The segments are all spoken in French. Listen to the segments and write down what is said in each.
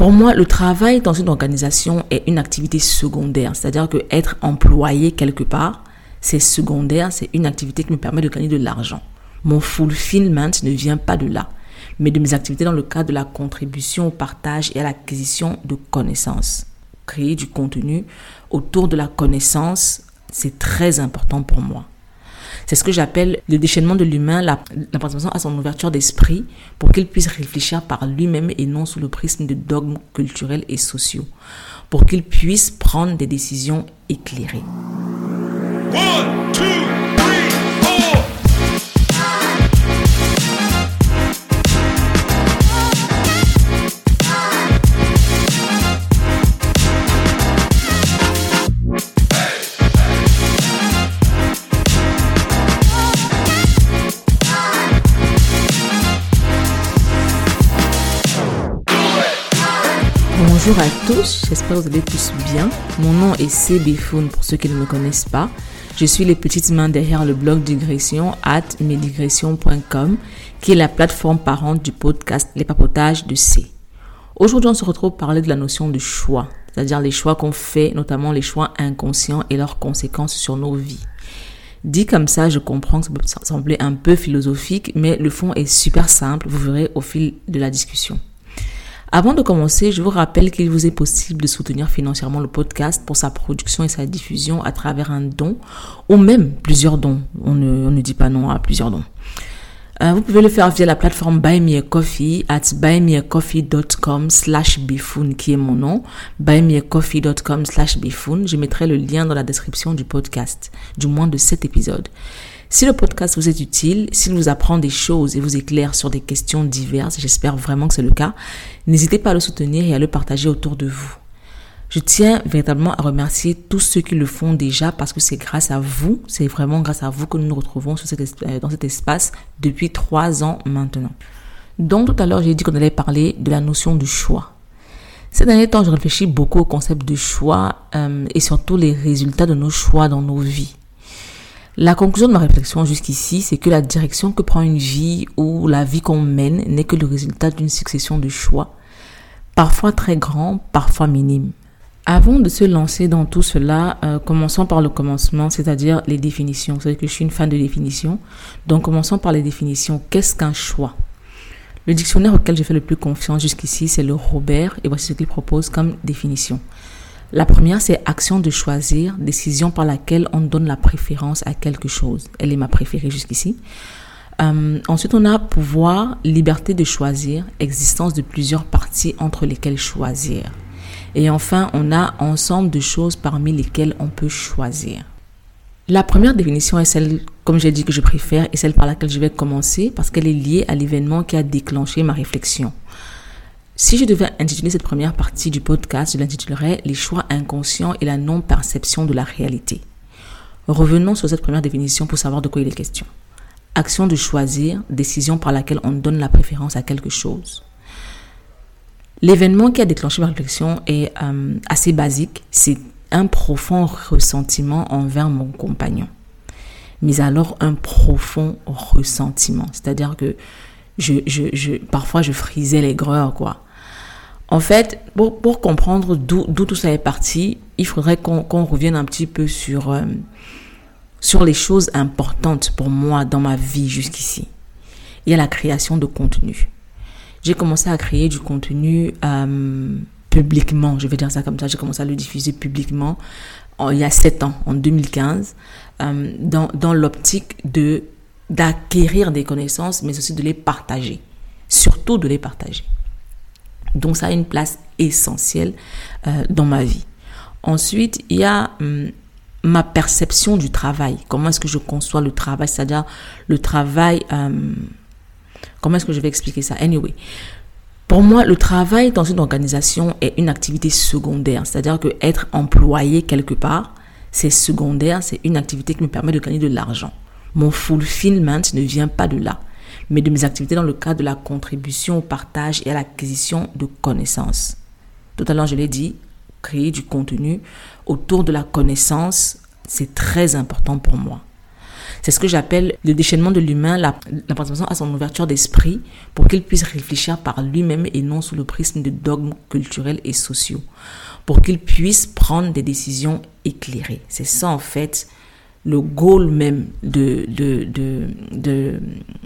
Pour moi, le travail dans une organisation est une activité secondaire, c'est-à-dire que être employé quelque part, c'est secondaire, c'est une activité qui me permet de gagner de l'argent. Mon fulfillment ne vient pas de là, mais de mes activités dans le cadre de la contribution au partage et à l'acquisition de connaissances. Créer du contenu autour de la connaissance, c'est très important pour moi. C'est ce que j'appelle le déchaînement de l'humain, la, la à son ouverture d'esprit pour qu'il puisse réfléchir par lui-même et non sous le prisme de dogmes culturels et sociaux, pour qu'il puisse prendre des décisions éclairées. Bonjour à tous, j'espère que vous allez tous bien. Mon nom est CB pour ceux qui ne me connaissent pas. Je suis les petites mains derrière le blog digression at medigression.com qui est la plateforme parente du podcast Les Papotages de C. Aujourd'hui, on se retrouve pour parler de la notion de choix, c'est-à-dire les choix qu'on fait, notamment les choix inconscients et leurs conséquences sur nos vies. Dit comme ça, je comprends que ça peut sembler un peu philosophique, mais le fond est super simple, vous verrez au fil de la discussion. Avant de commencer, je vous rappelle qu'il vous est possible de soutenir financièrement le podcast pour sa production et sa diffusion à travers un don ou même plusieurs dons. On ne, dit pas non à plusieurs dons. Euh, vous pouvez le faire via la plateforme Buy Me a Coffee at buymeacoffee.com slash bifoun qui est mon nom. buymeacoffee.com slash bifoun. Je mettrai le lien dans la description du podcast, du moins de cet épisode. Si le podcast vous est utile, s'il vous apprend des choses et vous éclaire sur des questions diverses, j'espère vraiment que c'est le cas, n'hésitez pas à le soutenir et à le partager autour de vous. Je tiens véritablement à remercier tous ceux qui le font déjà parce que c'est grâce à vous, c'est vraiment grâce à vous que nous nous retrouvons euh, dans cet espace depuis trois ans maintenant. Donc tout à l'heure, j'ai dit qu'on allait parler de la notion du choix. Ces derniers temps, je réfléchis beaucoup au concept de choix euh, et surtout les résultats de nos choix dans nos vies. La conclusion de ma réflexion jusqu'ici, c'est que la direction que prend une vie ou la vie qu'on mène n'est que le résultat d'une succession de choix, parfois très grands, parfois minimes. Avant de se lancer dans tout cela, euh, commençons par le commencement, c'est-à-dire les définitions. Vous savez que je suis une fan de définitions. Donc commençons par les définitions. Qu'est-ce qu'un choix? Le dictionnaire auquel j'ai fait le plus confiance jusqu'ici, c'est le Robert, et voici ce qu'il propose comme définition. La première, c'est action de choisir, décision par laquelle on donne la préférence à quelque chose. Elle est ma préférée jusqu'ici. Euh, ensuite, on a pouvoir, liberté de choisir, existence de plusieurs parties entre lesquelles choisir. Et enfin, on a ensemble de choses parmi lesquelles on peut choisir. La première définition est celle, comme j'ai dit, que je préfère et celle par laquelle je vais commencer parce qu'elle est liée à l'événement qui a déclenché ma réflexion. Si je devais intituler cette première partie du podcast, je l'intitulerais Les choix inconscients et la non-perception de la réalité. Revenons sur cette première définition pour savoir de quoi il est question. Action de choisir, décision par laquelle on donne la préférence à quelque chose. L'événement qui a déclenché ma réflexion est euh, assez basique. C'est un profond ressentiment envers mon compagnon. Mais alors un profond ressentiment. C'est-à-dire que parfois je frisais l'aigreur, quoi. En fait, pour, comprendre d'où tout ça est parti, il faudrait qu'on revienne un petit peu sur, euh, sur les choses importantes pour moi dans ma vie jusqu'ici. Il y a la création de contenu. J'ai commencé à créer du contenu euh, publiquement, je vais dire ça comme ça, j'ai commencé à le diffuser publiquement il y a sept ans, en 2015, euh, dans, dans l'optique de d'acquérir des connaissances, mais aussi de les partager. Surtout de les partager. Donc ça a une place essentielle euh, dans ma vie. Ensuite, il y a hum, ma perception du travail. Comment est-ce que je conçois le travail? C'est-à-dire le travail... Hum, comment est-ce que je vais expliquer ça? Anyway. Pour moi, le travail dans une organisation est une activité secondaire. C'est-à-dire que être employé quelque part, c'est secondaire, c'est une activité qui me permet de gagner de l'argent. Mon fulfillment ne vient pas de là mais de mes activités dans le cadre de la contribution au partage et à l'acquisition de connaissances. Tout à l'heure, je l'ai dit, créer du contenu autour de la connaissance, c'est très important pour moi. C'est ce que j'appelle le déchaînement de l'humain, la, participation à son ouverture d'esprit pour qu'il puisse réfléchir par lui-même et non sous le prisme de dogmes culturels et sociaux. Pour qu'il puisse prendre des décisions éclairées. C'est ça, en fait, le goal même de, de, de,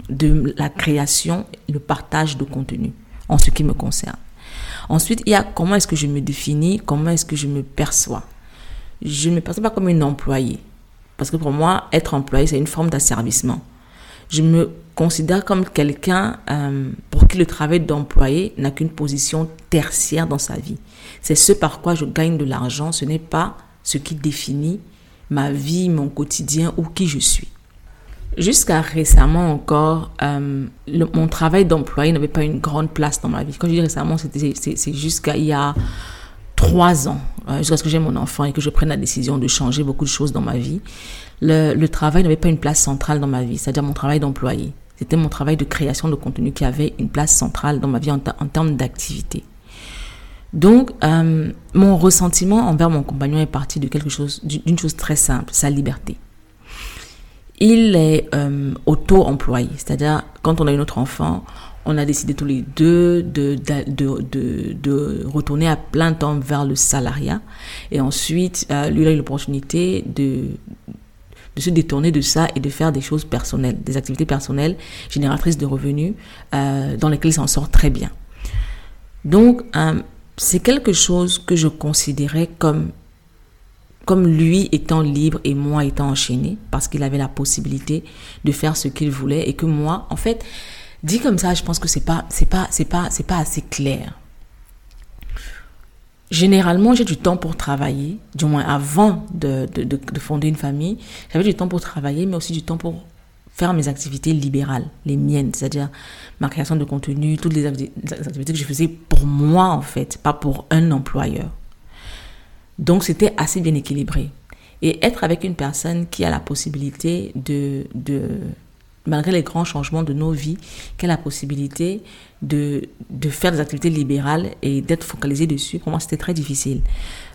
de, la création, le partage de contenu, en ce qui me concerne. Ensuite, il y a comment est-ce que je me définis, comment est-ce que je me perçois. Je ne me perçois pas comme une employée. Parce que pour moi, être employé, c'est une forme d'asservissement. Je me considère comme quelqu'un euh, pour qui le travail d'employé n'a qu'une position tertiaire dans sa vie. C'est ce par quoi je gagne de l'argent, ce n'est pas ce qui définit ma vie, mon quotidien ou qui je suis. Jusqu'à récemment encore, euh, mon travail d'employé n'avait pas une grande place dans ma vie. Quand je dis récemment, c'est jusqu'à il y a trois ans, euh, jusqu'à ce que j'ai mon enfant et que je prenne la décision de changer beaucoup de choses dans ma vie. Le, travail n'avait pas une place centrale dans ma vie, c'est-à-dire mon travail d'employé. C'était mon travail de création de contenu qui avait une place centrale dans ma vie en termes d'activité. Donc, euh, mon ressentiment envers mon compagnon est parti de quelque chose, d'une chose très simple, sa liberté il est euh, auto-employé. C'est-à-dire, quand on a eu notre enfant, on a décidé tous les deux de, retourner à plein temps vers le salariat. Et ensuite, euh, lui, a eu l'opportunité de, de se détourner de ça et de faire des choses personnelles, des activités personnelles génératrices de revenus euh, dans lesquelles il s'en sort très bien. Donc, euh, c'est quelque chose que je considérais comme comme lui étant libre et moi étant enchaîné, parce qu'il avait la possibilité de faire ce qu'il voulait et que moi, en fait, dit comme ça, je pense que c'est pas, c'est pas, c'est pas, c'est pas assez clair. Généralement, j'ai du temps pour travailler, du moins avant de, de, de, fonder une famille, j'avais du temps pour travailler, mais aussi du temps pour faire mes activités libérales, les miennes, c'est-à-dire ma création de contenu, toutes les activités que je faisais pour moi, en fait, pas pour un employeur. Donc c'était assez bien équilibré. Et être avec une personne qui a la possibilité de, de malgré les grands changements de nos vies, a la possibilité de, de faire des activités libérales et d'être focalisé dessus, pour moi c'était très difficile.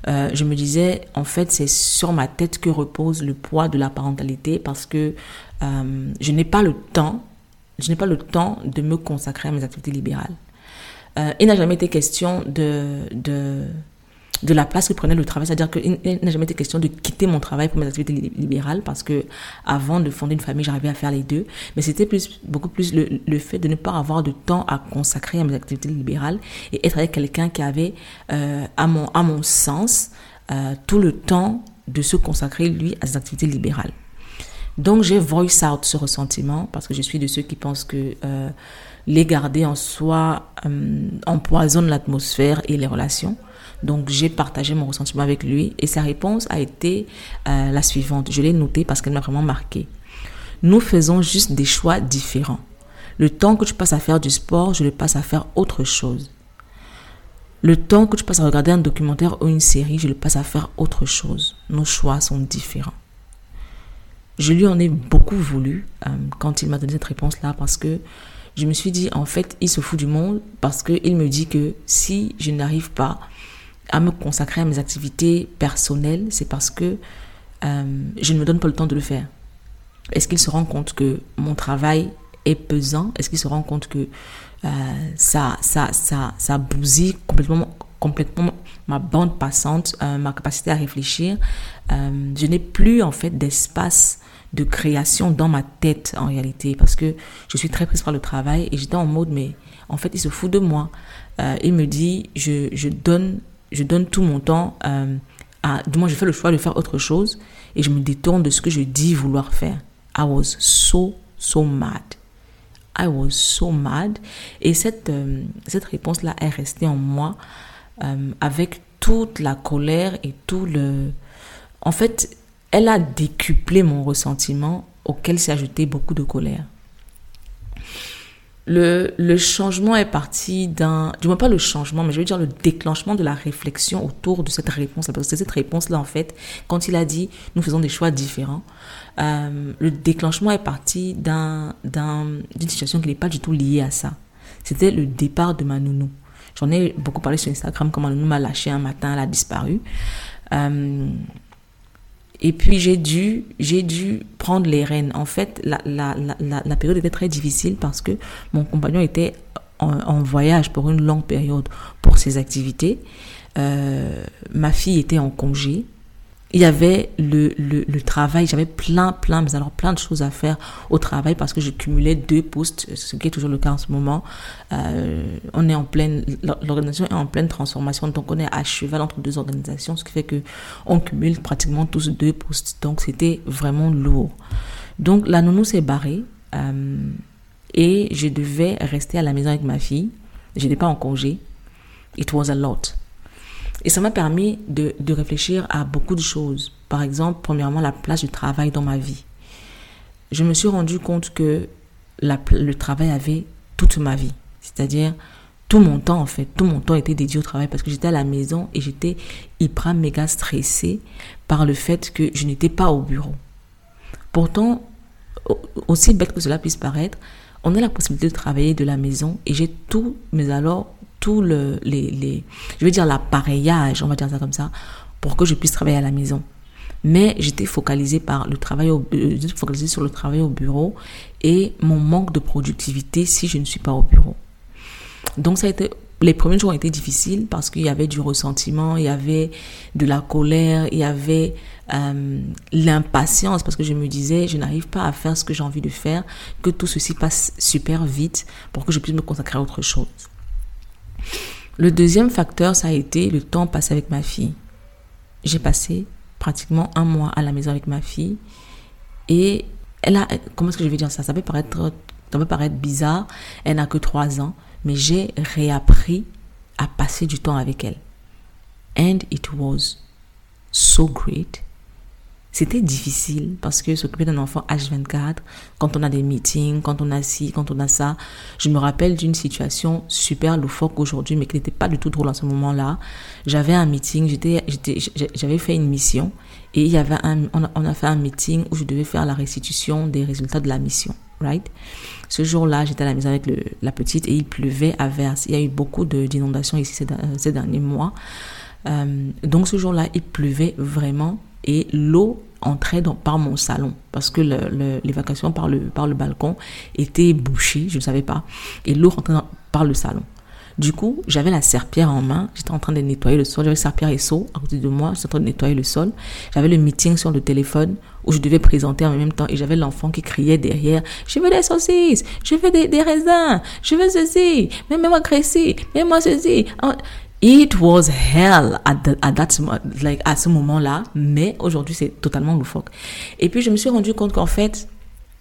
Euh, je me disais, en fait, c'est sur ma tête que repose le poids de la parentalité parce que euh, je n'ai pas le temps, je n'ai pas le temps de me consacrer à mes activités libérales. Euh, il n'a jamais été question de, de de la place que prenait le travail. C'est-à-dire qu'il n'a jamais été question de quitter mon travail pour mes activités libérales parce que avant de fonder une famille, j'arrivais à faire les deux. Mais c'était plus, beaucoup plus le, le, fait de ne pas avoir de temps à consacrer à mes activités libérales et être avec quelqu'un qui avait, euh, à, mon, à mon sens, euh, tout le temps de se consacrer, lui, à ses activités libérales. Donc j'ai voice out ce ressentiment parce que je suis de ceux qui pensent que euh, les garder en soi euh, empoisonne l'atmosphère et les relations. Donc j'ai partagé mon ressentiment avec lui et sa réponse a été euh, la suivante. Je l'ai notée parce qu'elle m'a vraiment marqué. Nous faisons juste des choix différents. Le temps que tu passes à faire du sport, je le passe à faire autre chose. Le temps que tu passes à regarder un documentaire ou une série, je le passe à faire autre chose. Nos choix sont différents. Je lui en ai beaucoup voulu euh, quand il m'a donné cette réponse-là parce que je me suis dit, en fait, il se fout du monde parce qu'il me dit que si je n'arrive pas à me consacrer à mes activités personnelles, c'est parce que euh, je ne me donne pas le temps de le faire. Est-ce qu'il se rend compte que mon travail est pesant? Est-ce qu'il se rend compte que euh, ça, ça, ça, ça bousille complètement, complètement ma bande passante, euh, ma capacité à réfléchir? Je n'ai plus en fait d'espace de création dans ma tête en réalité parce que je suis très prise par le travail et j'étais en mode mais en fait il se fout de moi. Il me dit je, je donne je donne tout mon temps euh, à, du moins je fais le choix de faire autre chose et je me détourne de ce que je dis vouloir faire. I was so, so mad. I was so mad. Et cette, euh, cette réponse-là est restée en moi euh, avec toute la colère et tout le... En fait, elle a décuplé mon ressentiment auquel s'est ajouté beaucoup de colère le, changement est parti d'un, du moins pas le changement, mais je veux dire le déclenchement de la réflexion autour de cette réponse. Parce que cette réponse-là, en fait, quand il a dit nous faisons des choix différents, euh, le déclenchement est parti d'un, d'un, d'une situation qui n'est pas du tout liée à ça. C'était le départ de ma nounou. J'en ai beaucoup parlé sur Instagram, comment ma nounou m'a lâché un matin, elle a disparu. Euh, Et puis j'ai dû, j'ai dû prendre les rênes. En fait, la, la, la, la, période était très difficile parce que mon compagnon était en, voyage pour une longue période pour ses activités. Euh, ma fille était en congé il y avait le, le, travail, j'avais plein, plein, mais alors plein de choses à faire au travail parce que je cumulais deux postes, ce qui est toujours le cas en ce moment. Euh, on est en pleine, l'organisation est en pleine transformation, donc on est à cheval entre deux organisations, ce qui fait que on cumule pratiquement tous deux postes. Donc c'était vraiment lourd. Donc la nounou s'est barrée euh, et je devais rester à la maison avec ma fille. Je n'étais pas en congé. It was a lot. Et ça m'a permis de, de réfléchir à beaucoup de choses. Par exemple, premièrement, la place du travail dans ma vie. Je me suis rendu compte que la, le travail avait toute ma vie. C'est-à-dire, tout mon temps, en fait, tout mon temps était dédié au travail parce que j'étais à la maison et j'étais hyper méga stressée par le fait que je n'étais pas au bureau. Pourtant, aussi bête que cela puisse paraître, on a la possibilité de travailler de la maison et j'ai tout, mais alors tout le, les, les, je veux dire l'appareillage, on va dire ça comme ça, pour que je puisse travailler à la maison. Mais j'étais focalisée par le travail au, euh, focalisée sur le travail au bureau et mon manque de productivité si je ne suis pas au bureau. Donc ça a été les premiers jours ont été difficiles parce qu'il y avait du ressentiment, il y avait de la colère, il y avait euh, l'impatience parce que je me disais je n'arrive pas à faire ce que j'ai envie de faire, que tout ceci passe super vite pour que je puisse me consacrer à autre chose. Le deuxième facteur, ça a été le temps passé avec ma fille. J'ai passé pratiquement un mois à la maison avec ma fille et elle a, comment est-ce que je vais dire ça? Ça peut paraître, ça peut paraître bizarre. Elle n'a que trois ans, mais j'ai réappris à passer du temps avec elle. And it was so great. C'était difficile parce que s'occuper d'un enfant H24, quand on a des meetings, quand on a ci, quand on a ça, je me rappelle d'une situation super loufoque aujourd'hui, mais qui n'était pas du tout drôle à ce moment-là. J'avais un meeting, j'avais fait une mission et il y avait un, on a, fait un meeting où je devais faire la restitution des résultats de la mission, right? Ce jour-là, j'étais à la maison avec la petite et il pleuvait à verse. Il y a eu beaucoup d'inondations ici ces, ces, derniers mois. Euh, donc ce jour-là, il pleuvait vraiment et l'eau entrait par mon salon. Parce que l'évacuation par le, par le balcon était bouchée, je ne savais pas, et l'eau rentrait par le salon. Du coup, j'avais la serpillère en main, j'étais en train de nettoyer le sol, j'avais serpillère et seau à côté de moi, j'étais en train de nettoyer le sol. J'avais le meeting sur le téléphone où je devais présenter en même temps. Et j'avais l'enfant qui criait derrière, je veux des saucisses, je veux des, raisins, je veux ceci, mets-moi ceci, mets-moi ceci. It was hell at, the, at that like à ce moment-là, mais aujourd'hui c'est totalement loufoque. Et puis je me suis rendu compte qu'en fait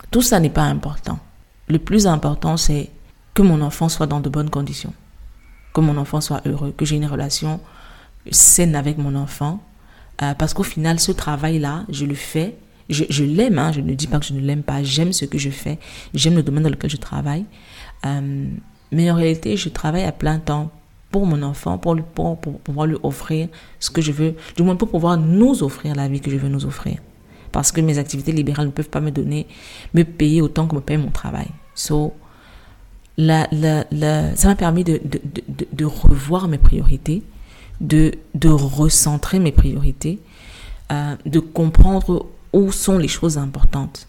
tout ça n'est pas important. Le plus important c'est que mon enfant soit dans de bonnes conditions, que mon enfant soit heureux, que j'ai une relation saine avec mon enfant, euh, parce qu'au final ce travail-là je le fais, je, je l'aime, hein, je ne dis pas que je ne l'aime pas, j'aime ce que je fais, j'aime le domaine dans lequel je travaille, euh, mais en réalité je travaille à plein temps pour mon enfant, pour, lui, pour, pouvoir lui offrir ce que je veux, du moins pour pouvoir nous offrir la vie que je veux nous offrir. Parce que mes activités libérales ne peuvent pas me donner, me payer autant que me paye mon travail. So, ça m'a permis de, revoir mes priorités, de, de recentrer mes priorités, euh, de comprendre où sont les choses importantes.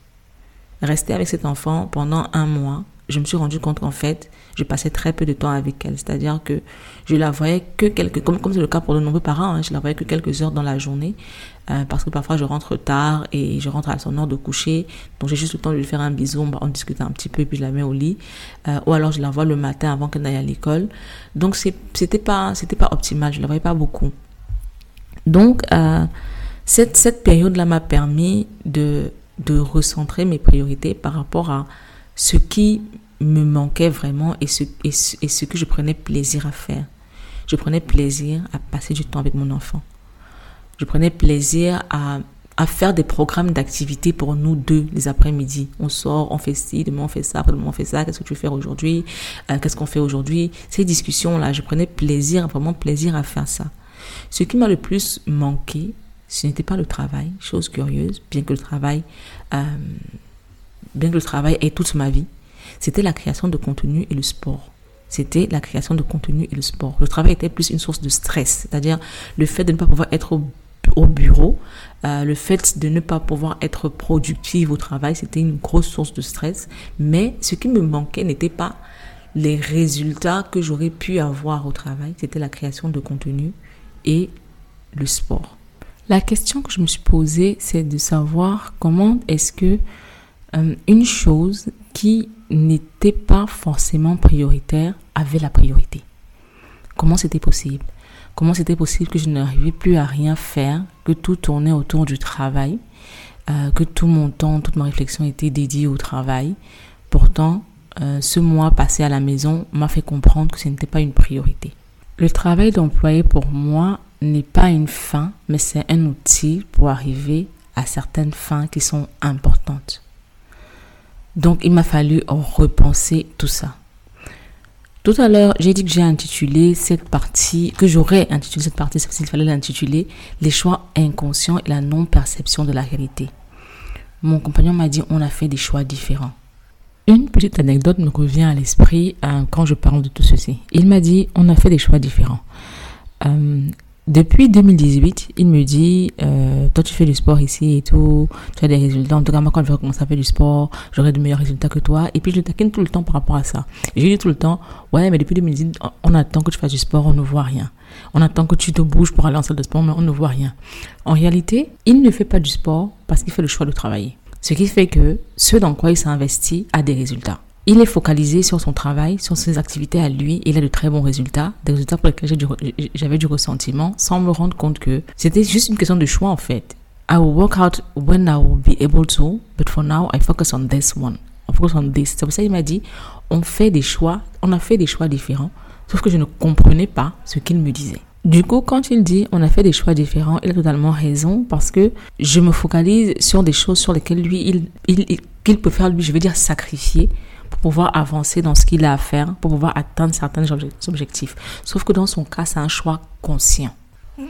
Rester avec cet enfant pendant un mois, je me suis rendu compte qu'en fait, je passais très peu de temps avec elle. C'est-à-dire que je la voyais que quelques, comme comme c'est le cas pour de nombreux parents, hein, je la voyais que quelques heures dans la journée, euh, parce que parfois je rentre tard et je rentre à son heure de coucher, donc j'ai juste le temps de lui faire un bisou, on, discute un petit peu puis je la mets au lit, euh, ou alors je la vois le matin avant qu'elle n'aille à l'école. Donc c'était pas c'était pas optimal, je la voyais pas beaucoup. Donc euh, cette cette période là m'a permis de de recentrer mes priorités par rapport à ce qui me manquait vraiment et ce, que je prenais plaisir à faire. Je prenais plaisir à passer du temps avec mon enfant. Je prenais plaisir à, faire des programmes d'activité pour nous deux les après-midi. On sort, on fait ci, demain on fait ça, après demain on fait ça, qu'est-ce que tu veux faire aujourd'hui, euh, qu'est-ce qu'on fait aujourd'hui? Ces discussions-là, je prenais plaisir, vraiment plaisir à faire ça. Ce qui m'a le plus manqué, ce n'était pas le travail, chose curieuse, bien que le travail, euh, bien que le travail ait toute ma vie, c'était la création de contenu et le sport. C'était la création de contenu et le sport. Le travail était plus une source de stress, c'est-à-dire le fait de ne pas pouvoir être au, au bureau. Euh, le fait de ne pas pouvoir être productive au travail, c'était une grosse source de stress. Mais ce qui me manquait n'était pas les résultats que j'aurais pu avoir au travail, c'était la création de contenu et le sport. La question que je me suis posée, c'est de savoir comment est-ce que euh, une chose qui n'était pas forcément prioritaire avait la priorité. Comment c'était possible? Comment c'était possible que je n'arrivais plus à rien faire, que tout tournait autour du travail, euh, que tout mon temps, toute ma réflexion était dédiée au travail? Pourtant, euh, ce mois passé à la maison m'a fait comprendre que ce n'était pas une priorité. Le travail d'employé pour moi n'est pas une fin, mais c'est un outil pour arriver à certaines fins qui sont importantes. Donc il m'a fallu repenser tout ça. Tout à l'heure, j'ai dit que j'ai intitulé cette partie, que j'aurais intitulé cette partie, s'il fallait l'intituler, les choix inconscients et la non-perception de la réalité. Mon compagnon m'a dit, on a fait des choix différents. Une petite anecdote me revient à l'esprit euh, quand je parle de tout ceci. Il m'a dit, on a fait des choix différents. Euh, depuis 2018, il me dit, euh, toi tu fais du sport ici et tout, tu as des résultats. En tout cas, moi quand je vais commencer à faire du sport, j'aurai de meilleurs résultats que toi. Et puis je le taquine tout le temps par rapport à ça. Et je lui dis tout le temps, ouais, mais depuis 2018, on attend que tu fasses du sport, on ne voit rien. On attend que tu te bouges pour aller en salle de sport, mais on ne voit rien. En réalité, il ne fait pas du sport parce qu'il fait le choix de travailler. Ce qui fait que ce dans quoi il s'est investi a des résultats. Il est focalisé sur son travail, sur ses activités à lui, il a de très bons résultats, des résultats pour lesquels j'avais du, ressentiment, sans me rendre compte que c'était juste une question de choix en fait. I will work out when I will be able to, but for now I focus on this one. I focus on this. C'est pour ça qu'il m'a dit, on fait des choix, on a fait des choix différents, sauf que je ne comprenais pas ce qu'il me disait. Du coup, quand il dit on a fait des choix différents, il a totalement raison parce que je me focalise sur des choses sur lesquelles lui, il, il, qu'il peut faire, lui, je veux dire, sacrifier pour pouvoir avancer dans ce qu'il a à faire, pour pouvoir atteindre certains objectifs. Sauf que dans son cas, c'est un choix conscient.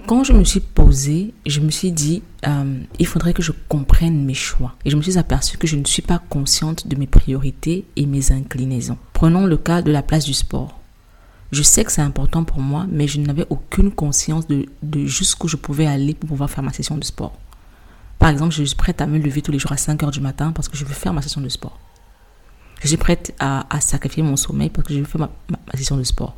Quand je me suis posée, je me suis dit, euh, il faudrait que je comprenne mes choix. Et je me suis aperçue que je ne suis pas consciente de mes priorités et mes inclinaisons. Prenons le cas de la place du sport. Je sais que c'est important pour moi, mais je n'avais aucune conscience de, de jusqu'où je pouvais aller pour pouvoir faire ma session de sport. Par exemple, je suis prête à me lever tous les jours à 5 heures du matin parce que je veux faire ma session de sport. Je suis prête à, sacrifier mon sommeil parce que je veux faire ma, session de sport.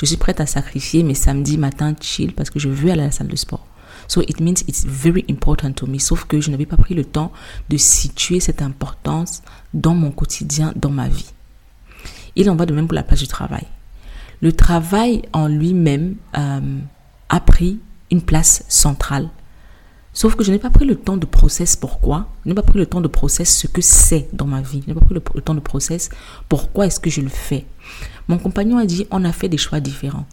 Je suis prête à sacrifier mes samedis matin chill parce que je veux aller à la salle de sport. So it means it's very important to me. Sauf que je n'avais pas pris le temps de situer cette importance dans mon quotidien, dans ma vie. Il en va de même pour la place du travail. Le travail en lui-même euh, a pris une place centrale Sauf que je n'ai pas pris le temps de process pourquoi. Je n'ai pas pris le temps de process ce que c'est dans ma vie. Je n'ai pas pris le, temps de process pourquoi est-ce que je le fais. Mon compagnon a dit on a fait des choix différents.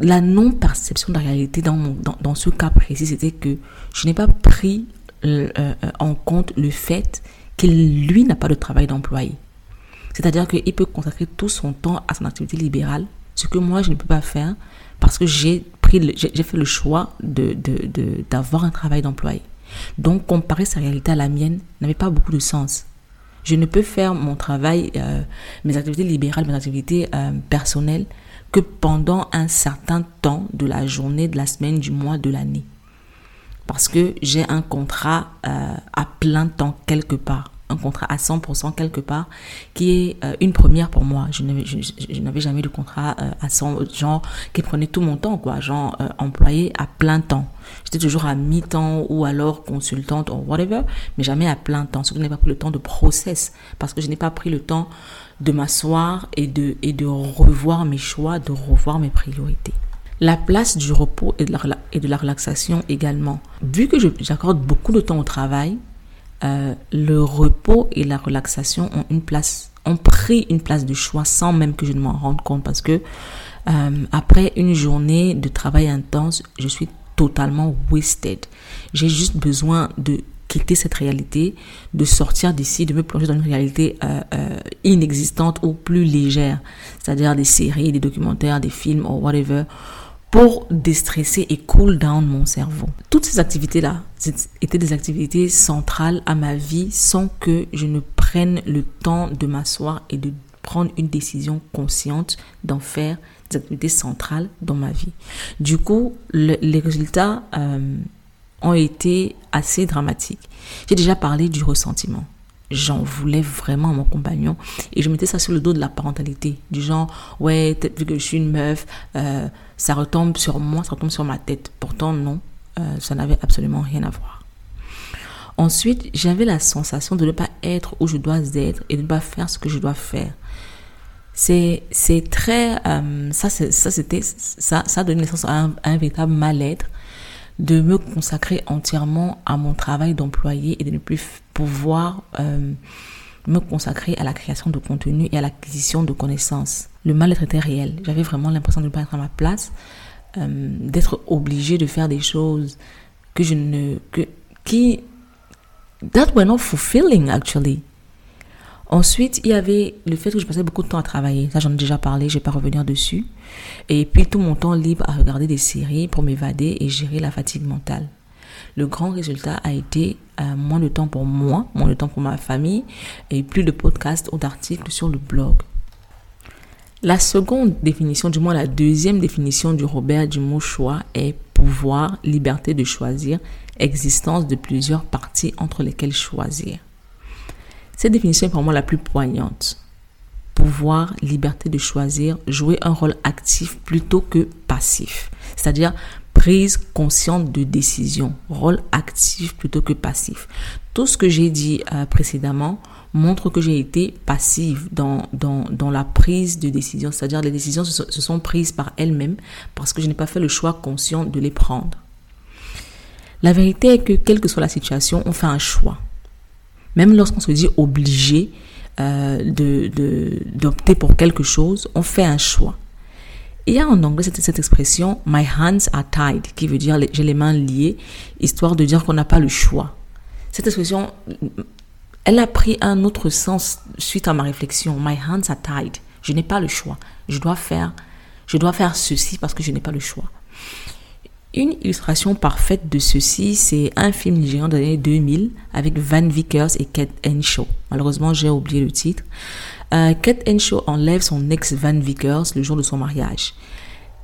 La non-perception de la réalité dans, dans, dans ce cas précis, c'était que je n'ai pas pris euh, euh, en compte le fait qu'il, lui, n'a pas de travail d'employé. C'est-à-dire qu'il peut consacrer tout son temps à son activité libérale, ce que moi, je ne peux pas faire parce que j'ai j'ai fait le choix de, d'avoir un travail d'employé. Donc, comparer sa réalité à la mienne n'avait pas beaucoup de sens. Je ne peux faire mon travail, euh, mes activités libérales, mes activités euh, personnelles que pendant un certain temps de la journée, de la semaine, du mois, de l'année. Parce que j'ai un contrat euh, à plein temps quelque part un contrat à 100% quelque part, qui est euh, une première pour moi. Je n'avais jamais de contrat euh, à 100, genre, qui prenait tout mon temps, quoi, genre, euh, employé à plein temps. J'étais toujours à mi-temps ou alors consultante ou whatever, mais jamais à plein temps. Surtout je n'ai pas pris le temps de process, parce que je n'ai pas pris le temps de m'asseoir et de, et de revoir mes choix, de revoir mes priorités. La place du repos et de la, et de la relaxation également. Vu que j'accorde beaucoup de temps au travail, euh, le repos et la relaxation ont une place, ont pris une place de choix sans même que je ne m'en rende compte parce que euh, après une journée de travail intense, je suis totalement wasted. J'ai juste besoin de quitter cette réalité, de sortir d'ici, de me plonger dans une réalité euh, inexistante ou plus légère, c'est-à-dire des séries, des documentaires, des films ou whatever, pour déstresser et cool down mon cerveau. Toutes ces activités-là étaient des activités centrales à ma vie sans que je ne prenne le temps de m'asseoir et de prendre une décision consciente d'en faire des activités centrales dans ma vie. Du coup, les résultats euh, ont été assez dramatiques. J'ai déjà parlé du ressentiment. J'en voulais vraiment à mon compagnon et je mettais ça sur le dos de la parentalité. Du genre, ouais, vu que je suis une meuf, euh, ça retombe sur moi, ça retombe sur ma tête. Pourtant, non, euh, ça n'avait absolument rien à voir. Ensuite, j'avais la sensation de ne pas être où je dois être et de ne pas faire ce que je dois faire. C'est, c'est très, euh, ça, ça, c'était, ça, ça donne naissance à un, véritable mal-être de me consacrer entièrement à mon travail d'employé et de ne plus pouvoir euh, me consacrer à la création de contenu et à l'acquisition de connaissances. Le mal-être était réel. J'avais vraiment l'impression de ne pas être à ma place, euh, d'être obligée de faire des choses que je ne, que, qui that were not fulfilling actually. Ensuite, il y avait le fait que je passais beaucoup de temps à travailler. Ça, j'en ai déjà parlé, je vais pas revenir dessus. Et puis, tout mon temps libre à regarder des séries pour m'évader et gérer la fatigue mentale. Le grand résultat a été euh, moins de temps pour moi, moins de temps pour ma famille et plus de podcasts ou d'articles sur le blog. La seconde définition, du moins la deuxième définition du Robert du mot choix est pouvoir, liberté de choisir, existence de plusieurs parties entre lesquelles choisir. Cette définition est pour moi la plus poignante. Pouvoir, liberté de choisir, jouer un rôle actif plutôt que passif. C'est-à-dire prise consciente de décision, rôle actif plutôt que passif. Tout ce que j'ai dit euh, précédemment montre que j'ai été passive dans, dans, dans, la prise de décision, c'est-à-dire les décisions se sont prises par elles-mêmes parce que je n'ai pas fait le choix conscient de les prendre. La vérité est que, quelle que soit la situation, on fait un choix. Même lorsqu'on se dit obligé euh, d'opter pour quelque chose, on fait un choix. Il y a en anglais cette, cette expression My hands are tied, qui veut dire j'ai les mains liées, histoire de dire qu'on n'a pas le choix. Cette expression, elle a pris un autre sens suite à ma réflexion. My hands are tied. Je n'ai pas le choix. Je dois faire, je dois faire ceci parce que je n'ai pas le choix. Une illustration parfaite de ceci, c'est un film nigérian de l'année 2000 avec Van Vickers et Kate Henshaw. Malheureusement, j'ai oublié le titre. Euh, Kate Henshaw enlève son ex Van Vickers le jour de son mariage.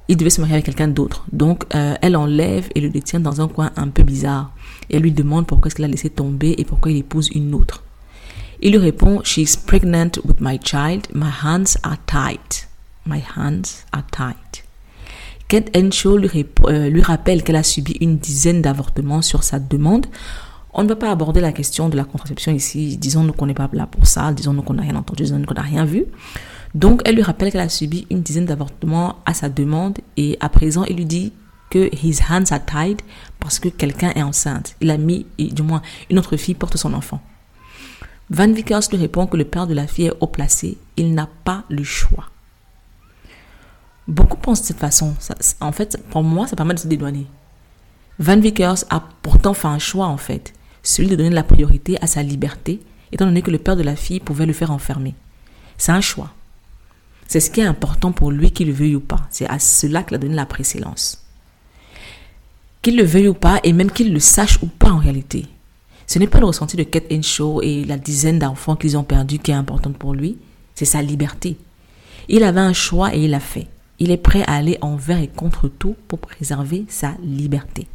Il devait se marier avec quelqu'un d'autre. Donc, euh, elle enlève et le détient dans un coin un peu bizarre. Elle lui demande pourquoi est-ce qu'il a laissé tomber et pourquoi il épouse une autre. Il lui répond, She's pregnant with my child. My hands are tied. My hands are tied. Kate Henshaw euh, lui, rappelle qu'elle a subi une dizaine d'avortements sur sa demande. On ne va pas aborder la question de la contraception ici. Disons-nous qu'on n'est pas là pour ça. Disons-nous qu'on n'a rien entendu. Disons-nous qu'on n'a rien vu. Donc, elle lui rappelle qu'elle a subi une dizaine d'avortements à sa demande. Et à présent, il lui dit que his hands are tied parce que quelqu'un est enceinte. Il a mis, du moins, une autre fille porte son enfant. Van Vickers lui répond que le père de la fille est haut placé. Il n'a pas le choix. Beaucoup pensent de cette façon. en fait, pour moi, ça permet de se dédouaner. Van Vickers a pourtant fait un choix, en fait. Celui de donner la priorité à sa liberté, étant donné que le père de la fille pouvait le faire enfermer. C'est un choix. C'est ce qui est important pour lui, qu'il le veuille ou pas. C'est à cela qu'il a donné la précédence. Qu'il le veuille ou pas, et même qu'il le sache ou pas en réalité. Ce n'est pas le ressenti de Kate Henshaw et la dizaine d'enfants qu'ils ont perdus qui est importante pour lui. C'est sa liberté. Il avait un choix et il l'a fait. Il est prêt à aller envers et contre tout pour préserver sa liberté.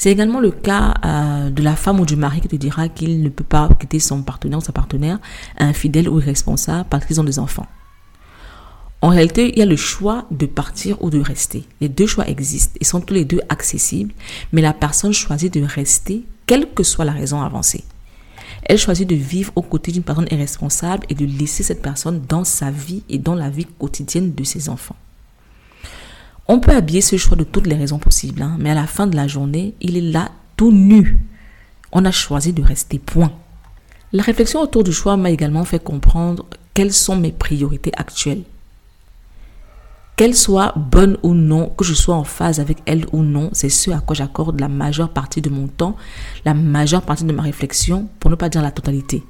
C'est également le cas euh, de la femme ou du mari qui te dira qu'il ne peut pas quitter son partenaire ou sa partenaire infidèle ou irresponsable parce qu'ils ont des enfants. En réalité, il y a le choix de partir ou de rester. Les deux choix existent et sont tous les deux accessibles, mais la personne choisit de rester, quelle que soit la raison avancée. Elle choisit de vivre aux côtés d'une personne irresponsable et de laisser cette personne dans sa vie et dans la vie quotidienne de ses enfants. On peut habiller ce choix de toutes les raisons possibles, hein, mais à la fin de la journée, il est là tout nu. On a choisi de rester point. La réflexion autour du choix m'a également fait comprendre quelles sont mes priorités actuelles qu'elle soit bonne ou non, que je sois en phase avec elle ou non, c'est ce à quoi j'accorde la majeure partie de mon temps, la majeure partie de ma réflexion, pour ne pas dire la totalité.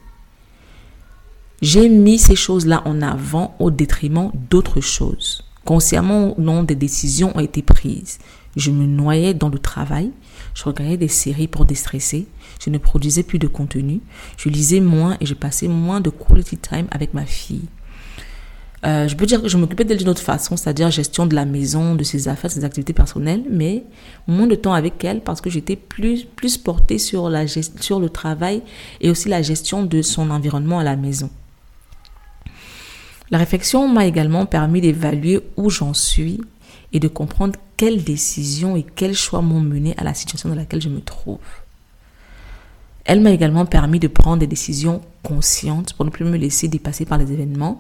J'ai mis ces choses-là en avant au détriment d'autres choses. Consciemment ou non, des décisions ont été prises. Je me noyais dans le travail, je regardais des séries pour déstresser, je ne produisais plus de contenu, je lisais moins et je passais moins de quality time avec ma fille. Euh, je peux dire que je m'occupais d'elle d'une autre façon, c'est-à-dire gestion de la maison, de ses affaires, de ses activités personnelles, mais moins de temps avec elle parce que j'étais plus, plus portée sur, la sur le travail et aussi la gestion de son environnement à la maison. La réflexion m'a également permis d'évaluer où j'en suis et de comprendre quelles décisions et quels choix m'ont mené à la situation dans laquelle je me trouve. Elle m'a également permis de prendre des décisions conscientes pour ne plus me laisser dépasser par les événements,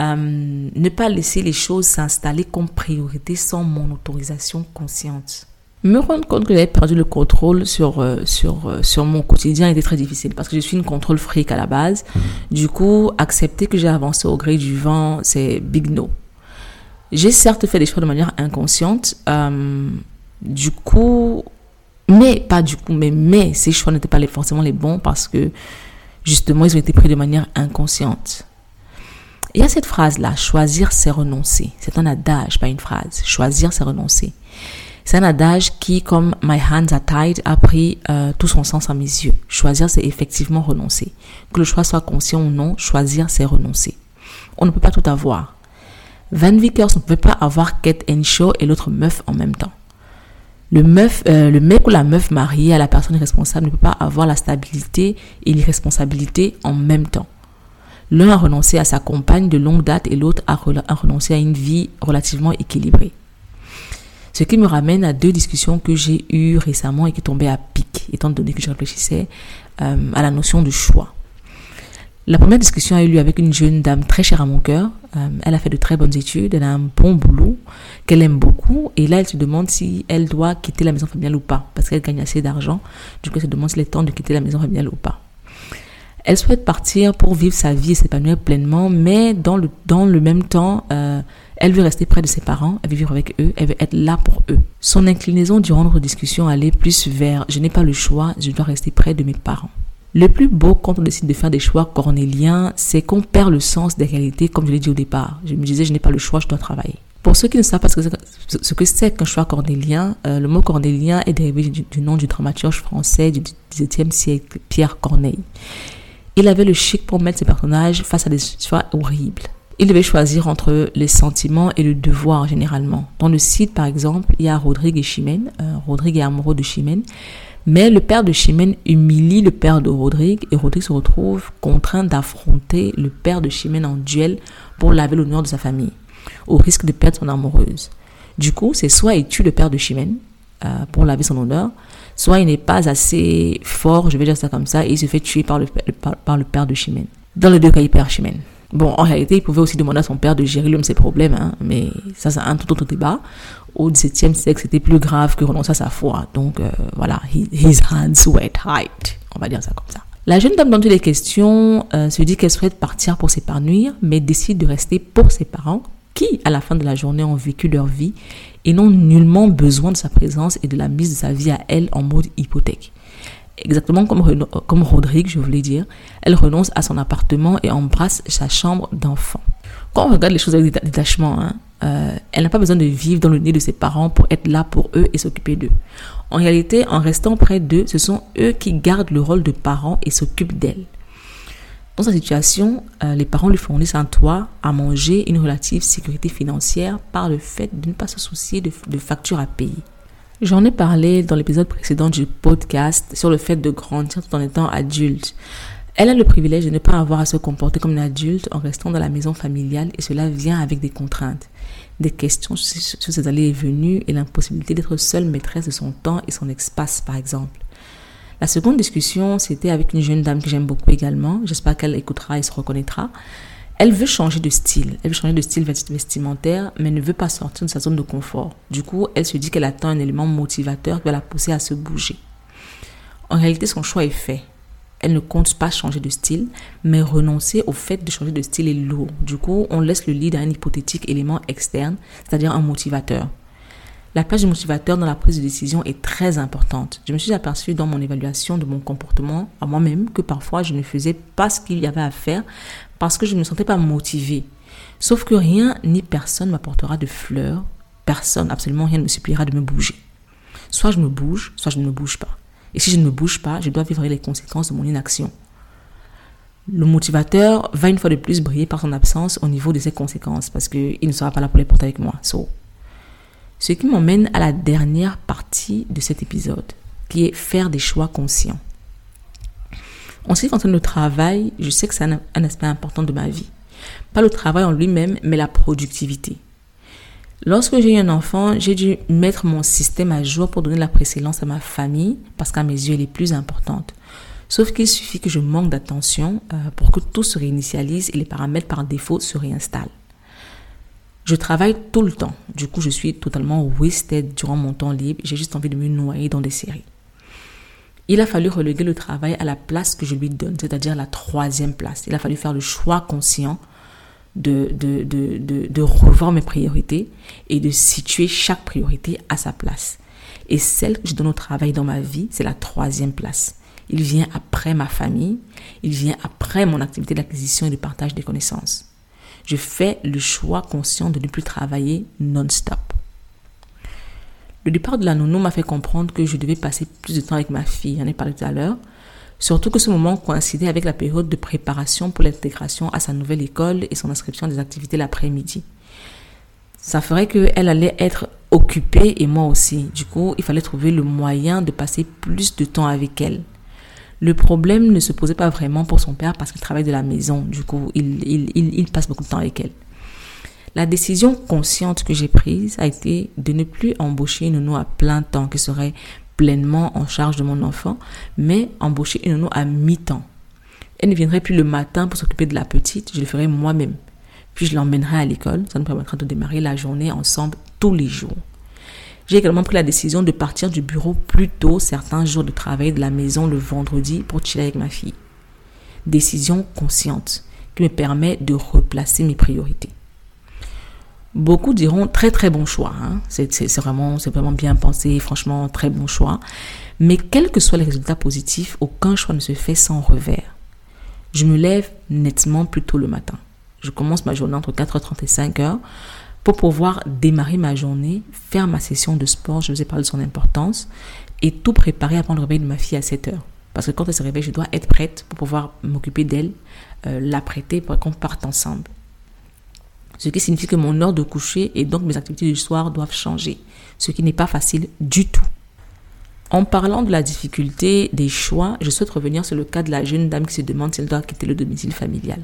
euh, ne pas laisser les choses s'installer comme priorité sans mon autorisation consciente. Me rendre compte que j'avais perdu le contrôle sur, euh, sur, euh, sur mon quotidien était très difficile parce que je suis une contrôle fric à la base. Mmh. Du coup, accepter que j'ai avancé au gré du vent, c'est big no. J'ai certes fait des choix de manière inconsciente. du coup, mais pas du coup, mais, mais ces choix n'étaient pas forcément les bons parce que justement, ils ont été pris de manière inconsciente. Il y a cette phrase-là, choisir c'est renoncer. C'est un adage, pas une phrase. Choisir c'est renoncer. C'est un adage qui, comme My Hands Are Tied, a pris euh, tout son sens à mes yeux. Choisir c'est effectivement renoncer. Que le choix soit conscient ou non, choisir c'est renoncer. On ne peut pas tout avoir. Van Vickers ne peut pas avoir Kate Henshaw et l'autre meuf en même temps. Le, meuf, euh, le mec ou la meuf mariée à la personne responsable ne peut pas avoir la stabilité et l'irresponsabilité en même temps. L'un a renoncé à sa compagne de longue date et l'autre a, renoncé à une vie relativement équilibrée. Ce qui me ramène à deux discussions que j'ai eues récemment et qui tombaient à pic, étant donné que je réfléchissais euh, à la notion de choix. La première discussion a eu lieu avec une jeune dame très chère à mon cœur. Euh, elle a fait de très bonnes études, elle a un bon boulot qu'elle aime beaucoup. Et là, elle se demande si elle doit quitter la maison familiale ou pas, parce qu'elle gagne assez d'argent. Du coup, elle se demande s'il est temps de quitter la maison familiale ou pas. Elle souhaite partir pour vivre sa vie et s'épanouir pleinement, mais dans le, même temps, euh, elle veut rester près de ses parents, elle veut vivre avec eux, elle veut être là pour eux. Son inclinaison durant notre discussion allait plus vers je n'ai pas le choix, je dois rester près de mes parents. Le plus beau quand on décide de faire des choix cornéliens, c'est qu'on perd le sens des réalités, comme je l'ai dit au départ. Je me disais, je n'ai pas le choix, je dois travailler. Pour ceux qui ne savent pas ce que c'est qu'un choix cornélien, euh, le mot cornélien est dérivé du, nom du dramaturge français du XVIIe siècle, Pierre Corneille. Il avait le chic pour mettre ses personnages face à des choix horribles. Il devait choisir entre les sentiments et le devoir généralement. Dans le site, par exemple, il y a Rodrigue et Chimène. Euh, Rodrigue est amoureux de Chimène. Mais le père de Chimène humilie le père de Rodrigue et Rodrigue se retrouve contraint d'affronter le père de Chimène en duel pour laver l'honneur de sa famille, au risque de perdre son amoureuse. Du coup, c'est soit il tue le père de Chimène euh, pour laver son honneur, soit il n'est pas assez fort, je vais dire ça comme ça, et il se fait tuer par le, par, le père de Chimène. Dans le deux cas, il perd Chimène. Bon, en réalité, il pouvait aussi demander à son père de gérer l'homme ses problèmes, hein, mais ça, c'est un tout autre débat au XVIIe siècle, c'était plus grave que renoncer à sa foi. Donc euh, voilà, his hands were tied. On va dire ça comme ça. La jeune dame, dans toutes les questions, euh, se dit qu'elle souhaite partir pour s'épanouir, mais décide de rester pour ses parents, qui, à la fin de la journée, ont vécu leur vie et n'ont nullement besoin de sa présence et de la mise de sa vie à elle en mode hypothèque. Exactement comme, comme Rodrigue, je voulais dire, elle renonce à son appartement et embrasse sa chambre d'enfant. Quand on regarde les choses avec détachement, hein, euh, elle n'a pas besoin de vivre dans le nez de ses parents pour être là pour eux et s'occuper d'eux. En réalité, en restant près d'eux, ce sont eux qui gardent le rôle de parents et s'occupent d'elle. Dans sa situation, euh, les parents lui fournissent un toit, à manger, une relative sécurité financière par le fait de ne pas se soucier de, de factures à payer. J'en ai parlé dans l'épisode précédent du podcast sur le fait de grandir tout en étant adulte. Elle a le privilège de ne pas avoir à se comporter comme une adulte en restant dans la maison familiale et cela vient avec des contraintes, des questions sur ses allées et venues et l'impossibilité d'être seule maîtresse de son temps et son espace par exemple. La seconde discussion, c'était avec une jeune dame que j'aime beaucoup également. J'espère qu'elle écoutera et se reconnaîtra. Elle veut changer de style. Elle veut changer de style vestimentaire, mais ne veut pas sortir de sa zone de confort. Du coup, elle se dit qu'elle attend un élément motivateur qui va la pousser à se bouger. En réalité, son choix est fait elle ne compte pas changer de style, mais renoncer au fait de changer de style est lourd. Du coup, on laisse le lead à un hypothétique élément externe, c'est-à-dire un motivateur. La place du motivateur dans la prise de décision est très importante. Je me suis aperçue dans mon évaluation de mon comportement à moi-même que parfois je ne faisais pas ce qu'il y avait à faire parce que je ne me sentais pas motivée. Sauf que rien ni personne m'apportera de fleurs, personne, absolument rien ne me suppliera de me bouger. Soit je me bouge, soit je ne me bouge pas. Et si je ne me bouge pas, je dois vivre les conséquences de mon inaction. Le motivateur va une fois de plus briller par son absence au niveau de ses conséquences parce qu'il ne sera pas là pour les porter avec moi. So, ce qui m'emmène à la dernière partie de cet épisode, qui est faire des choix conscients. En ce qui concerne le travail, je sais que c'est un, un aspect important de ma vie. Pas le travail en lui-même, mais la productivité. Lorsque j'ai eu un enfant, j'ai dû mettre mon système à jour pour donner la précédence à ma famille, parce qu'à mes yeux, elle est plus importante. Sauf qu'il suffit que je manque d'attention euh, pour que tout se réinitialise et les paramètres par défaut se réinstallent. Je travaille tout le temps. Du coup, je suis totalement wasted durant mon temps libre. J'ai juste envie de me noyer dans des séries. Il a fallu reléguer le travail à la place que je lui donne, c'est-à-dire la troisième place. Il a fallu faire le choix conscient de, de, de, de, revoir mes priorités et de situer chaque priorité à sa place. Et celle que je donne au travail dans ma vie, c'est la troisième place. Il vient après ma famille, il vient après mon activité d'acquisition et de partage des connaissances. Je fais le choix conscient de ne plus travailler non-stop. Le départ de la nounou m'a fait comprendre que je devais passer plus de temps avec ma fille, j'en ai parlé tout à l'heure. Surtout que ce moment coïncidait avec la période de préparation pour l'intégration à sa nouvelle école et son inscription des activités l'après-midi. Ça ferait qu'elle allait être occupée et moi aussi. Du coup, il fallait trouver le moyen de passer plus de temps avec elle. Le problème ne se posait pas vraiment pour son père parce qu'il travaille de la maison. Du coup, il, passe beaucoup de temps avec elle. La décision consciente que j'ai prise a été de ne plus embaucher une nounou à plein temps qui serait pleinement en charge de mon enfant, mais embaucher une nounou à mi-temps. Elle ne viendrait plus le matin pour s'occuper de la petite, je le ferai moi-même. Puis je l'emmènerai à l'école, ça nous permettra de démarrer la journée ensemble tous les jours. J'ai également pris la décision de partir du bureau plus tôt certains jours de travail de la maison le vendredi pour chiller avec ma fille. Décision consciente qui me permet de replacer mes priorités. Beaucoup diront très très bon choix. Hein. C'est vraiment, vraiment bien pensé, franchement très bon choix. Mais quels que soient les résultats positifs, aucun choix ne se fait sans revers. Je me lève nettement plus tôt le matin. Je commence ma journée entre 4h30 et 5h pour pouvoir démarrer ma journée, faire ma session de sport, je vous ai parlé de son importance, et tout préparer prendre le réveil de ma fille à 7 heures. Parce que quand elle se réveille, je dois être prête pour pouvoir m'occuper d'elle, euh, la prêter pour qu'on parte ensemble. Ce qui signifie que mon heure de coucher et donc mes activités du soir doivent changer, ce qui n'est pas facile du tout. En parlant de la difficulté des choix, je souhaite revenir sur le cas de la jeune dame qui se demande si elle doit quitter le domicile familial.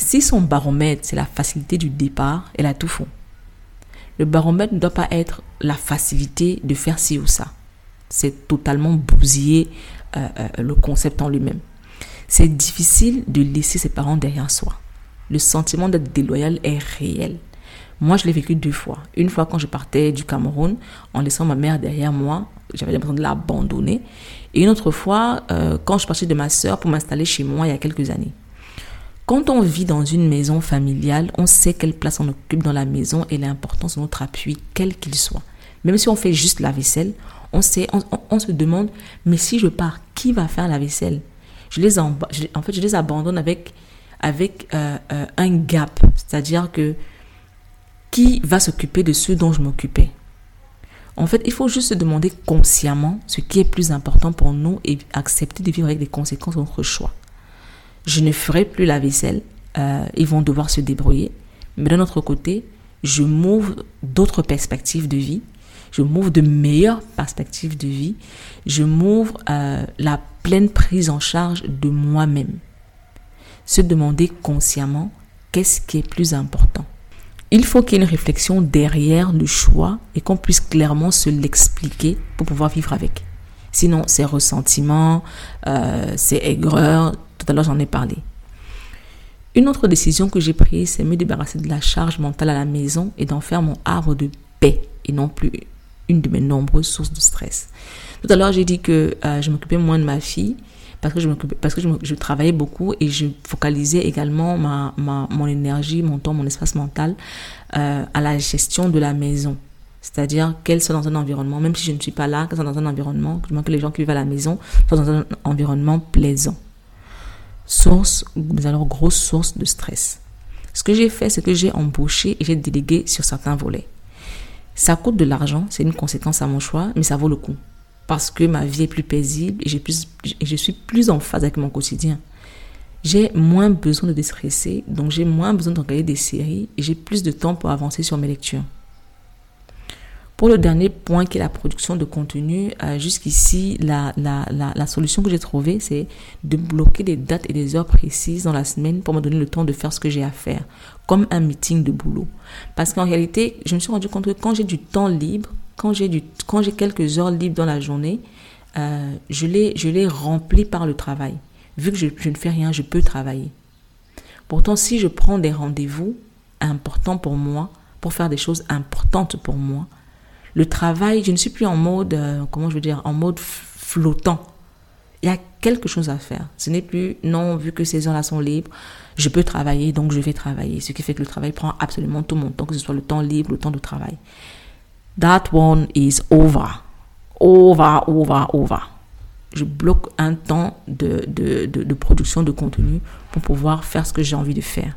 Si son baromètre, c'est la facilité du départ, elle a tout fond. Le baromètre ne doit pas être la facilité de faire ci ou ça. C'est totalement bousiller euh, euh, le concept en lui-même. C'est difficile de laisser ses parents derrière soi. Le sentiment d'être déloyal est réel. Moi, je l'ai vécu deux fois. Une fois quand je partais du Cameroun en laissant ma mère derrière moi, j'avais l'impression de l'abandonner. Et une autre fois, euh, quand je partie de ma sœur pour m'installer chez moi il y a quelques années. Quand on vit dans une maison familiale, on sait quelle place on occupe dans la maison et l'importance de notre appui, quel qu'il soit. Même si on fait juste la vaisselle, on, sait, on, se demande, mais si je pars, qui va faire la vaisselle? Je les en, fait, je les abandonne avec, avec euh, euh, un gap, c'est-à-dire que qui va s'occuper de ce dont je m'occupais? En fait, il faut juste se demander consciemment ce qui est plus important pour nous et accepter de vivre avec des conséquences de notre choix je ne ferai plus la vaisselle, euh, ils vont devoir se débrouiller. Mais d'un autre côté, je m'ouvre d'autres perspectives de vie, je m'ouvre de meilleures perspectives de vie, je m'ouvre euh, la pleine prise en charge de moi-même. Se demander consciemment qu'est-ce qui est plus important. Il faut qu'il y ait une réflexion derrière le choix et qu'on puisse clairement se l'expliquer pour pouvoir vivre avec. Sinon, c'est ressentiment, euh, c'est aigreur, tout à l'heure, j'en ai parlé. Une autre décision que j'ai prise, c'est me débarrasser de la charge mentale à la maison et d'en faire mon arbre de paix et non plus une de mes nombreuses sources de stress. Tout à l'heure, j'ai dit que euh, je m'occupais moins de ma fille parce que je parce que je, travaillais beaucoup et je focalisais également ma, ma, mon énergie, mon temps, mon espace mental euh, à la gestion de la maison. C'est-à-dire qu'elle soit dans un environnement, même si je ne suis pas là, qu'elle soit dans un environnement, que les gens qui vivent à la maison soient dans un environnement plaisant source, alors grosse source de stress. Ce que j'ai fait, c'est que j'ai embauché et j'ai délégué sur certains volets. Ça coûte de l'argent, c'est une conséquence à mon choix, mais ça vaut le coup. Parce que ma vie est plus paisible et, plus, et je suis plus en phase avec mon quotidien. j'ai moins besoin de déstresser, donc j'ai moins besoin de regarder des séries et j'ai plus de temps pour avancer sur mes lectures. Pour le dernier point qui est la production de contenu, euh, jusqu'ici, la, solution que j'ai trouvée, c'est de bloquer des dates et des heures précises dans la semaine pour me donner le temps de faire ce que j'ai à faire, comme un meeting de boulot. Parce qu'en réalité, je me suis rendu compte que quand j'ai du temps libre, quand j'ai quelques heures libres dans la journée, euh, je les, je les remplis par le travail. Vu que je ne fais rien, je peux travailler. Pourtant, si je prends des rendez-vous importants pour moi, pour faire des choses importantes pour moi, le travail, je ne suis plus en mode, euh, comment je veux dire, en mode flottant. Il y a quelque chose à faire. Ce n'est plus, non, vu que ces heures-là sont libres, je peux travailler, donc je vais travailler. Ce qui fait que le travail prend absolument tout mon temps, que ce soit le temps libre, le temps de travail. That one is over. Over, over, over. Je bloque un temps de, de, de production de contenu pour pouvoir faire ce que j'ai envie de faire.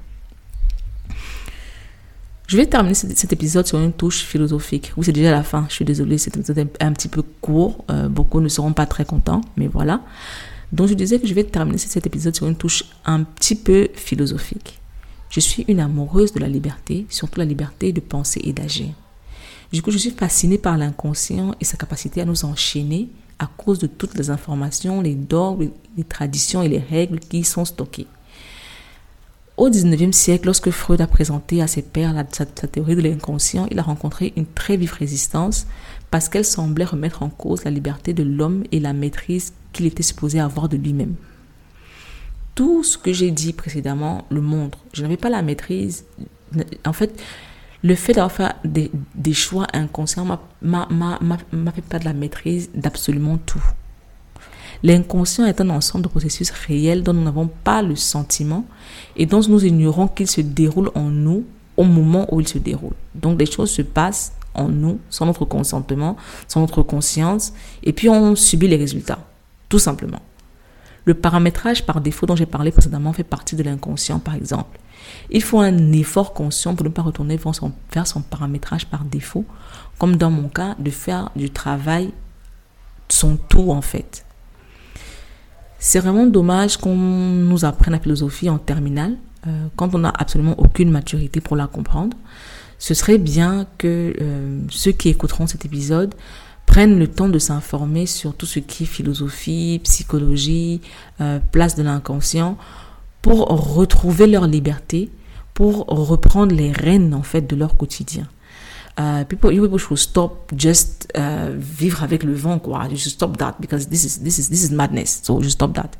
Je vais terminer cet épisode sur une touche philosophique. Oui, c'est déjà la fin. Je suis désolée, c'est un petit peu court. Euh, beaucoup ne seront pas très contents, mais voilà. Donc, je disais que je vais terminer cet épisode sur une touche un petit peu philosophique. Je suis une amoureuse de la liberté, surtout la liberté de penser et d'agir. Du coup, je suis fascinée par l'inconscient et sa capacité à nous enchaîner à cause de toutes les informations, les dogmes, les traditions et les règles qui y sont stockées. Au 19e siècle, lorsque Freud a présenté à ses pairs sa, théorie de l'inconscient, il a rencontré une très vive résistance parce qu'elle semblait remettre en cause la liberté de l'homme et la maîtrise qu'il était supposé avoir de lui-même. Tout ce que j'ai dit précédemment le montre. Je n'avais pas la maîtrise. En fait, le fait d'avoir fait des, des choix inconscients m'a fait pas de la maîtrise d'absolument tout. L'inconscient est un ensemble de processus réels dont nous n'avons pas le sentiment et dont nous ignorons qu'ils se déroulent en nous au moment où ils se déroulent. Donc les choses se passent en nous, sans notre consentement, sans notre conscience, et puis on subit les résultats, tout simplement. Le paramétrage par défaut dont j'ai parlé précédemment fait partie de l'inconscient, par exemple. Il faut un effort conscient pour ne pas retourner vers son, vers son paramétrage par défaut, comme dans mon cas, de faire du travail son tout en fait. C'est vraiment dommage qu'on nous apprenne la philosophie en terminale euh, quand on n'a absolument aucune maturité pour la comprendre. Ce serait bien que euh, ceux qui écouteront cet épisode prennent le temps de s'informer sur tout ce qui est philosophie, psychologie, euh, place de l'inconscient, pour retrouver leur liberté, pour reprendre les rênes en fait de leur quotidien. Uh, people, you people should stop just uh, vivre avec le vent, quoi. You should stop that because this is, this is, this is madness. So, you stop that.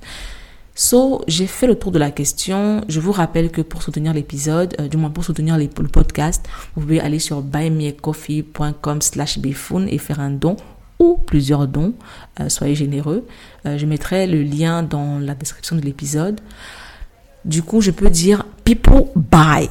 So, j'ai fait le tour de la question. Je vous rappelle que pour soutenir l'épisode, euh, du moins pour soutenir les, le podcast, vous pouvez aller sur buymeacoffee.com slash et faire un don ou plusieurs dons. Euh, soyez généreux. Euh, je mettrai le lien dans la description de l'épisode. Du coup, je peux dire people buy.